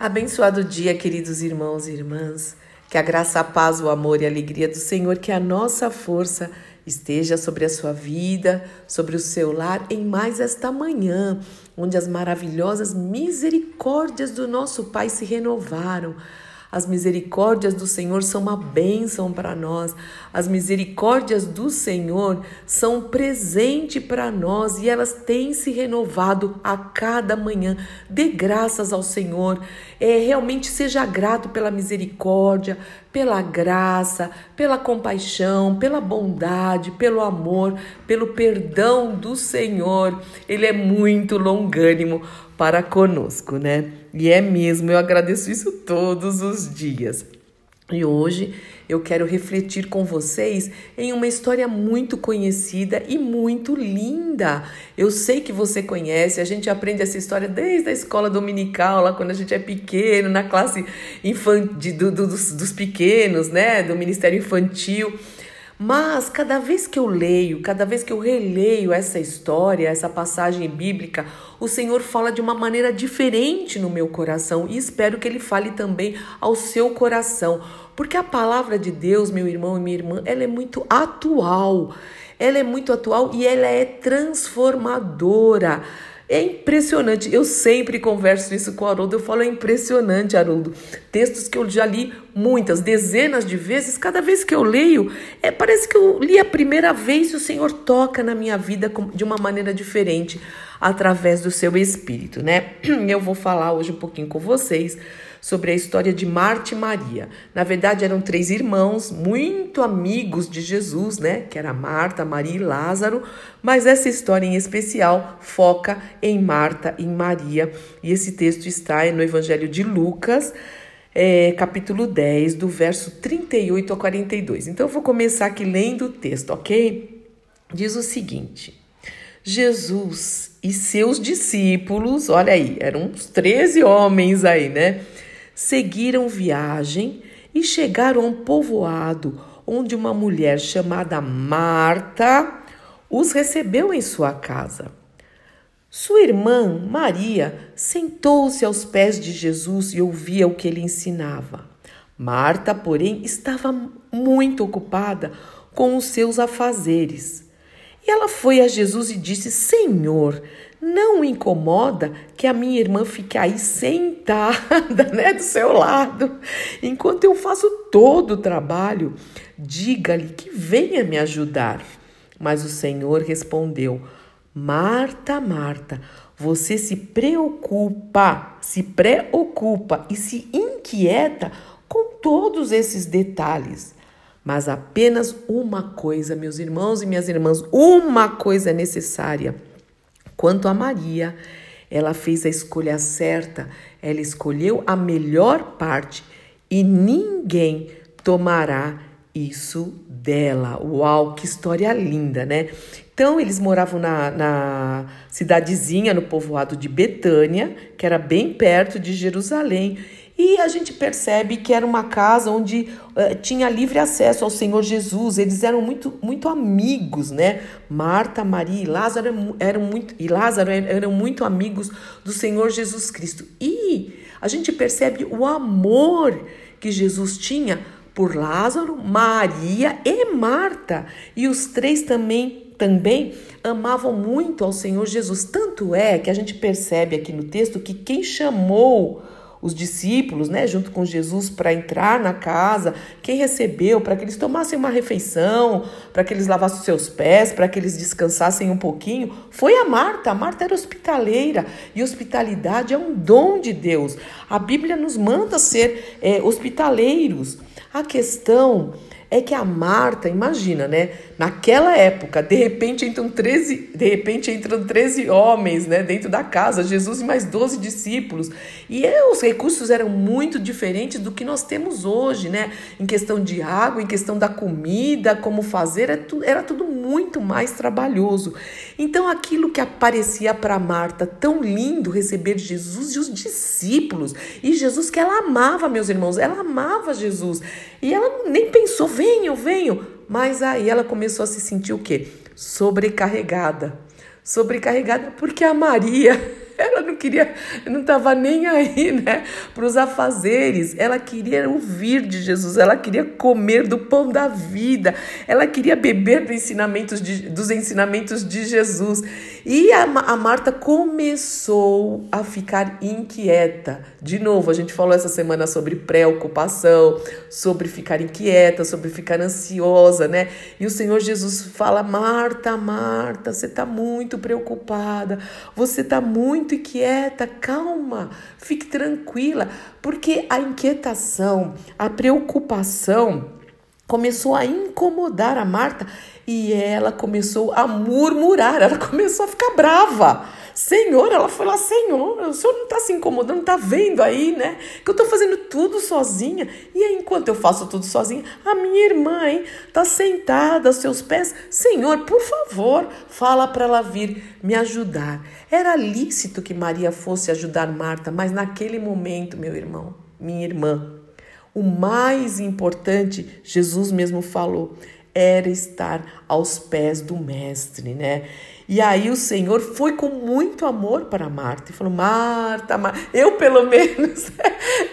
Abençoado dia, queridos irmãos e irmãs. Que a graça, a paz, o amor e a alegria do Senhor, que a nossa força esteja sobre a sua vida, sobre o seu lar em mais esta manhã, onde as maravilhosas misericórdias do nosso Pai se renovaram. As misericórdias do Senhor são uma bênção para nós. As misericórdias do Senhor são um presente para nós e elas têm se renovado a cada manhã. Dê graças ao Senhor. É, realmente seja grato pela misericórdia, pela graça, pela compaixão, pela bondade, pelo amor, pelo perdão do Senhor. Ele é muito longânimo para conosco, né? E é mesmo, eu agradeço isso todos os dias. E hoje eu quero refletir com vocês em uma história muito conhecida e muito linda. Eu sei que você conhece, a gente aprende essa história desde a escola dominical, lá quando a gente é pequeno, na classe infantil, do, do, dos, dos pequenos, né? Do Ministério Infantil. Mas cada vez que eu leio, cada vez que eu releio essa história, essa passagem bíblica, o Senhor fala de uma maneira diferente no meu coração e espero que ele fale também ao seu coração, porque a palavra de Deus, meu irmão e minha irmã, ela é muito atual. Ela é muito atual e ela é transformadora. É impressionante. Eu sempre converso isso com o Haroldo. Eu falo, é impressionante, Haroldo. Textos que eu já li muitas, dezenas de vezes. Cada vez que eu leio, é, parece que eu li a primeira vez e o Senhor toca na minha vida de uma maneira diferente através do seu Espírito, né? Eu vou falar hoje um pouquinho com vocês sobre a história de Marta e Maria. Na verdade, eram três irmãos muito amigos de Jesus, né? Que era Marta, Maria e Lázaro. Mas essa história em especial foca em Marta e Maria. E esse texto está no Evangelho de Lucas. É, capítulo 10, do verso 38 a 42. Então eu vou começar aqui lendo o texto, ok? Diz o seguinte: Jesus e seus discípulos, olha aí, eram uns 13 homens aí, né? Seguiram viagem e chegaram a um povoado onde uma mulher chamada Marta os recebeu em sua casa. Sua irmã, Maria, sentou-se aos pés de Jesus e ouvia o que ele ensinava. Marta, porém, estava muito ocupada com os seus afazeres. E ela foi a Jesus e disse: Senhor, não incomoda que a minha irmã fique aí sentada, né, do seu lado, enquanto eu faço todo o trabalho. Diga-lhe que venha me ajudar. Mas o Senhor respondeu: Marta, Marta, você se preocupa, se preocupa e se inquieta com todos esses detalhes. Mas apenas uma coisa, meus irmãos e minhas irmãs, uma coisa é necessária. Quanto a Maria, ela fez a escolha certa, ela escolheu a melhor parte e ninguém tomará isso dela. Uau, que história linda, né? Então, eles moravam na, na cidadezinha, no povoado de Betânia, que era bem perto de Jerusalém. E a gente percebe que era uma casa onde uh, tinha livre acesso ao Senhor Jesus. Eles eram muito, muito amigos, né? Marta, Maria e Lázaro eram, eram muito e Lázaro eram muito amigos do Senhor Jesus Cristo. E a gente percebe o amor que Jesus tinha por Lázaro, Maria e Marta. E os três também também amavam muito ao Senhor Jesus. Tanto é que a gente percebe aqui no texto que quem chamou os discípulos, né, junto com Jesus, para entrar na casa, quem recebeu, para que eles tomassem uma refeição, para que eles lavassem seus pés, para que eles descansassem um pouquinho, foi a Marta. A Marta era hospitaleira e hospitalidade é um dom de Deus. A Bíblia nos manda ser é, hospitaleiros. A questão é que a Marta, imagina, né? Naquela época, de repente entram 13, de repente entram 13 homens, né, dentro da casa, Jesus e mais 12 discípulos. E é, os recursos eram muito diferentes do que nós temos hoje, né? Em questão de água, em questão da comida, como fazer, era, era tudo muito mais trabalhoso. Então, aquilo que aparecia para Marta tão lindo receber Jesus e os discípulos, e Jesus que ela amava, meus irmãos, ela amava Jesus. E ela nem pensou, venham, venham. Mas aí ela começou a se sentir o quê? Sobrecarregada. Sobrecarregada porque a Maria Ela não queria, não estava nem aí, né, para os afazeres. Ela queria ouvir de Jesus, ela queria comer do pão da vida, ela queria beber do ensinamentos de, dos ensinamentos de Jesus. E a, a Marta começou a ficar inquieta. De novo, a gente falou essa semana sobre preocupação, sobre ficar inquieta, sobre ficar ansiosa, né? E o Senhor Jesus fala: Marta, Marta, você está muito preocupada, você está muito inquieta, calma, fique tranquila, porque a inquietação, a preocupação começou a incomodar a Marta e ela começou a murmurar, ela começou a ficar brava. Senhor, ela foi lá, Senhor, o senhor não está se incomodando, não está vendo aí, né? Que eu estou fazendo tudo sozinha. E aí, enquanto eu faço tudo sozinha, a minha irmã, está sentada aos seus pés. Senhor, por favor, fala para ela vir me ajudar. Era lícito que Maria fosse ajudar Marta, mas naquele momento, meu irmão, minha irmã, o mais importante, Jesus mesmo falou, era estar aos pés do Mestre, né? E aí o Senhor foi com muito amor para Marta e falou: Marta, Marta. eu pelo menos,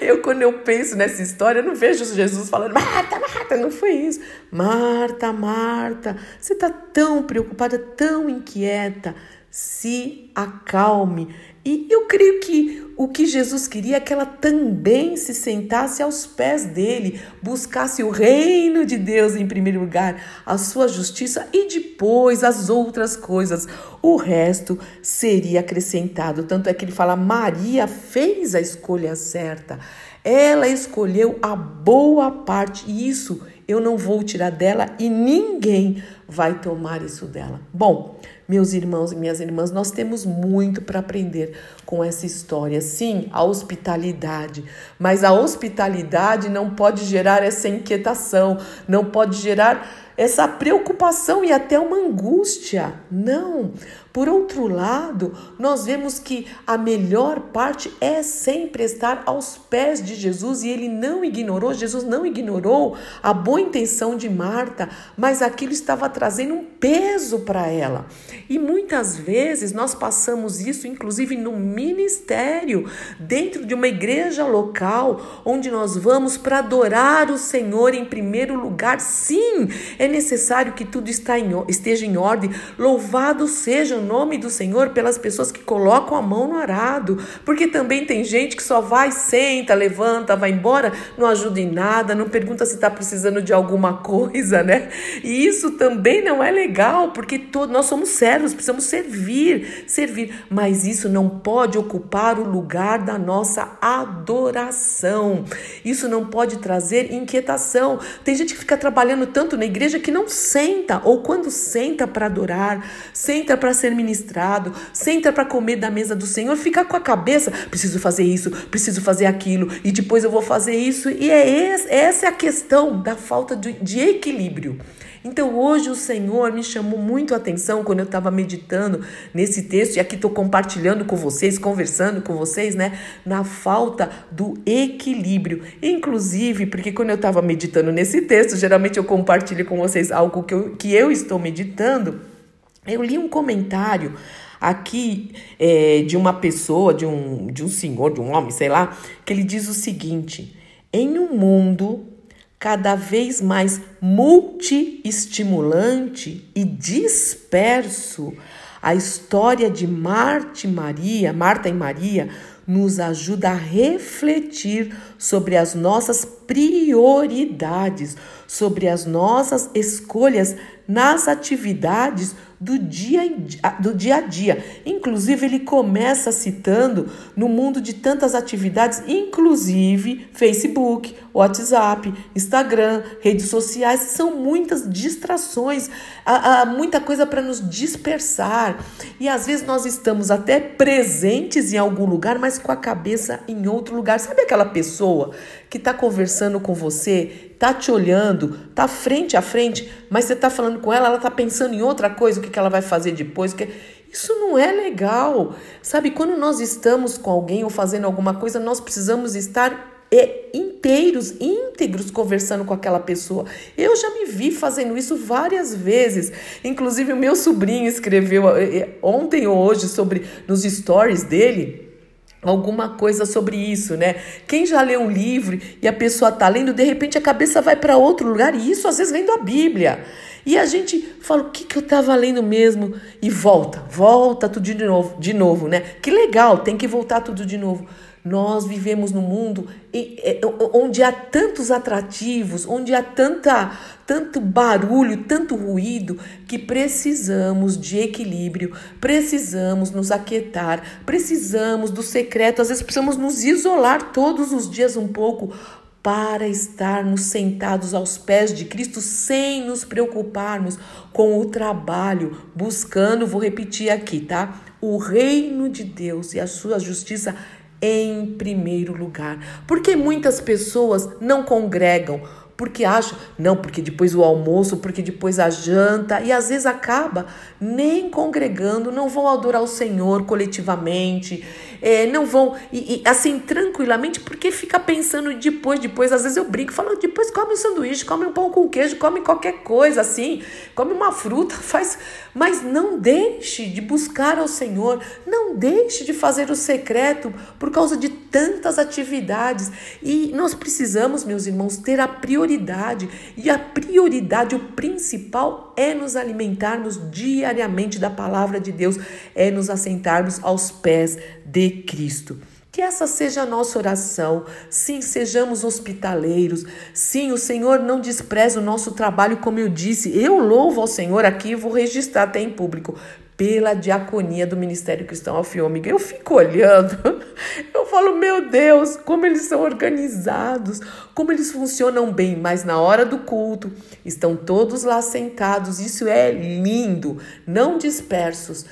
eu quando eu penso nessa história, eu não vejo Jesus falando: Marta, Marta, não foi isso. Marta, Marta, você está tão preocupada, tão inquieta. Se acalme. E eu creio que o que Jesus queria é que ela também se sentasse aos pés dele, buscasse o reino de Deus em primeiro lugar, a sua justiça e depois as outras coisas. O resto seria acrescentado. Tanto é que ele fala: Maria fez a escolha certa. Ela escolheu a boa parte, e isso eu não vou tirar dela e ninguém vai tomar isso dela. Bom, meus irmãos e minhas irmãs, nós temos muito para aprender com essa história. Sim, a hospitalidade, mas a hospitalidade não pode gerar essa inquietação, não pode gerar essa preocupação e até uma angústia. Não. Por outro lado, nós vemos que a melhor parte é sempre estar aos pés de Jesus e ele não ignorou, Jesus não ignorou a boa intenção de Marta, mas aquilo estava trazendo um peso para ela. E muitas vezes nós passamos isso, inclusive no ministério, dentro de uma igreja local, onde nós vamos para adorar o Senhor em primeiro lugar. Sim, é necessário que tudo esteja em ordem. Louvado seja o nome do Senhor pelas pessoas que colocam a mão no arado, porque também tem gente que só vai, senta, levanta, vai embora, não ajuda em nada, não pergunta se está precisando de alguma coisa, né? E isso também não é legal, porque nós somos servos, precisamos servir, servir, mas isso não pode ocupar o lugar da nossa adoração. Isso não pode trazer inquietação. Tem gente que fica trabalhando tanto na igreja que não senta, ou quando senta para adorar, senta para ser ministrado, senta para comer da mesa do Senhor, fica com a cabeça, preciso fazer isso, preciso fazer aquilo, e depois eu vou fazer isso. E é esse, essa é a questão da falta de, de equilíbrio. Então hoje o Senhor me chamou muito a atenção quando eu estava meditando nesse texto, e aqui estou compartilhando com vocês, conversando com vocês, né? Na falta do equilíbrio. Inclusive, porque quando eu estava meditando nesse texto, geralmente eu compartilho com vocês algo que eu, que eu estou meditando. Eu li um comentário aqui é, de uma pessoa, de um, de um senhor, de um homem, sei lá, que ele diz o seguinte: em um mundo cada vez mais multiestimulante e disperso, a história de Marta e Maria, Marta e Maria, nos ajuda a refletir sobre as nossas prioridades, sobre as nossas escolhas nas atividades do dia, do dia a dia. Inclusive, ele começa citando no mundo de tantas atividades, inclusive Facebook, WhatsApp, Instagram, redes sociais, são muitas distrações, há, há muita coisa para nos dispersar. E às vezes nós estamos até presentes em algum lugar, mas com a cabeça em outro lugar. Sabe aquela pessoa que está conversando com você, está te olhando, está frente a frente, mas você está falando com ela, ela está pensando em outra coisa, o que, que ela vai fazer depois? Que... Isso não é legal. Sabe, quando nós estamos com alguém ou fazendo alguma coisa, nós precisamos estar é, inteiros, íntegros, conversando com aquela pessoa. Eu já me vi fazendo isso várias vezes. Inclusive, o meu sobrinho escreveu é, é, ontem ou hoje sobre nos stories dele alguma coisa sobre isso, né? Quem já lê um livro e a pessoa tá lendo, de repente a cabeça vai para outro lugar, e isso às vezes lendo a Bíblia. E a gente fala, o que, que eu estava lendo mesmo? E volta, volta tudo de novo, de novo, né? Que legal, tem que voltar tudo de novo. Nós vivemos num mundo onde há tantos atrativos, onde há tanta, tanto barulho, tanto ruído, que precisamos de equilíbrio, precisamos nos aquietar, precisamos do secreto, às vezes precisamos nos isolar todos os dias um pouco para estarmos sentados aos pés de Cristo sem nos preocuparmos com o trabalho, buscando, vou repetir aqui, tá? O reino de Deus e a sua justiça em primeiro lugar. Porque muitas pessoas não congregam porque acha, não, porque depois o almoço, porque depois a janta, e às vezes acaba nem congregando, não vão adorar o Senhor coletivamente, é, não vão, e, e, assim, tranquilamente, porque fica pensando depois, depois, às vezes eu brinco, falo, depois come um sanduíche, come um pão com queijo, come qualquer coisa, assim, come uma fruta, faz, mas não deixe de buscar ao Senhor, não deixe de fazer o secreto por causa de tantas atividades, e nós precisamos, meus irmãos, ter a prioridade prioridade. E a prioridade, o principal, é nos alimentarmos diariamente da palavra de Deus, é nos assentarmos aos pés de Cristo. Que essa seja a nossa oração. Sim, sejamos hospitaleiros. Sim, o Senhor não despreza o nosso trabalho, como eu disse. Eu louvo ao Senhor aqui, vou registrar até em público, pela diaconia do Ministério Cristão Alfiômega. Eu fico olhando, eu falo, meu Deus, como eles são organizados, como eles funcionam bem, mas na hora do culto estão todos lá sentados, isso é lindo, não dispersos.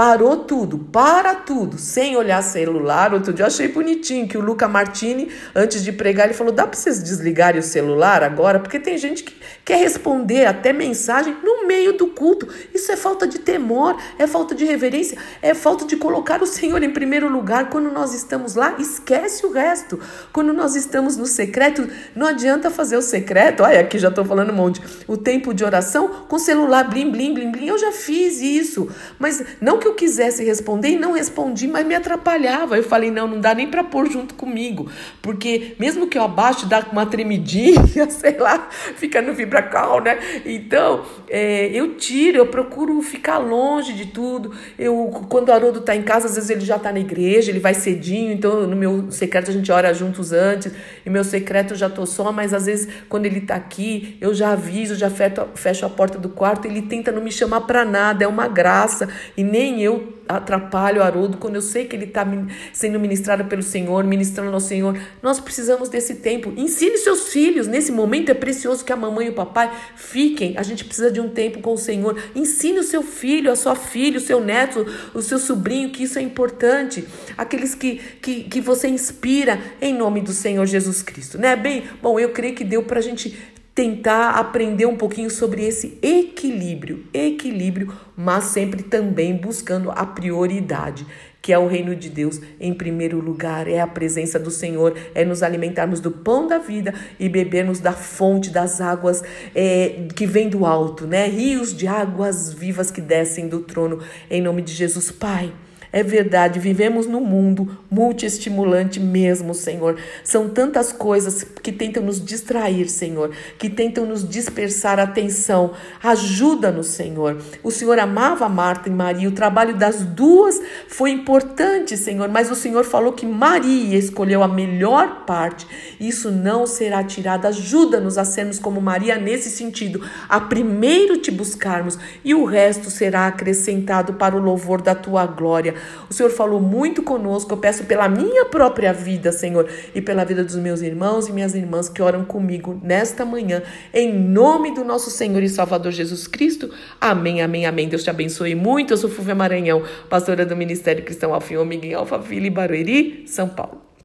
Parou tudo, para tudo, sem olhar celular. Outro dia eu achei bonitinho que o Luca Martini, antes de pregar, ele falou: dá para vocês desligarem o celular agora? Porque tem gente que quer responder até mensagem no meio do culto. Isso é falta de temor, é falta de reverência, é falta de colocar o Senhor em primeiro lugar. Quando nós estamos lá, esquece o resto. Quando nós estamos no secreto, não adianta fazer o secreto. Olha, aqui já estou falando um monte. O tempo de oração com celular, blim, blim, blim, blim. Eu já fiz isso, mas não que eu quisesse responder e não respondi, mas me atrapalhava. Eu falei, não, não dá nem para pôr junto comigo, porque mesmo que eu abaixo, dá uma tremidinha, sei lá, fica no vibracal, né? Então, é, eu tiro, eu procuro ficar longe de tudo. Eu, quando o Haroldo tá em casa, às vezes ele já tá na igreja, ele vai cedinho, então no meu secreto a gente ora juntos antes, e meu secreto eu já tô só, mas às vezes quando ele tá aqui, eu já aviso, já fecho a porta do quarto, ele tenta não me chamar para nada, é uma graça, e nem nem eu atrapalho o Haroldo quando eu sei que ele está sendo ministrado pelo Senhor, ministrando ao Senhor. Nós precisamos desse tempo. Ensine seus filhos. Nesse momento é precioso que a mamãe e o papai fiquem. A gente precisa de um tempo com o Senhor. Ensine o seu filho, a sua filha, o seu neto, o seu sobrinho, que isso é importante. Aqueles que, que, que você inspira em nome do Senhor Jesus Cristo. Né? Bem, bom, eu creio que deu para a gente tentar aprender um pouquinho sobre esse equilíbrio, equilíbrio, mas sempre também buscando a prioridade, que é o reino de Deus em primeiro lugar, é a presença do Senhor, é nos alimentarmos do pão da vida e bebermos da fonte das águas é, que vem do alto, né? Rios de águas vivas que descem do trono, em nome de Jesus, Pai. É verdade, vivemos num mundo multiestimulante mesmo, Senhor. São tantas coisas que tentam nos distrair, Senhor, que tentam nos dispersar a atenção. Ajuda-nos, Senhor. O Senhor amava Marta e Maria, o trabalho das duas foi importante, Senhor, mas o Senhor falou que Maria escolheu a melhor parte. Isso não será tirado. Ajuda-nos a sermos como Maria nesse sentido, a primeiro te buscarmos e o resto será acrescentado para o louvor da tua glória. O Senhor falou muito conosco. Eu peço pela minha própria vida, Senhor, e pela vida dos meus irmãos e minhas irmãs que oram comigo nesta manhã, em nome do nosso Senhor e Salvador Jesus Cristo. Amém, amém, amém. Deus te abençoe muito. Eu sou Fúvia Maranhão, pastora do Ministério Cristão Alfim Ômega em Alphaville, Barueri, São Paulo.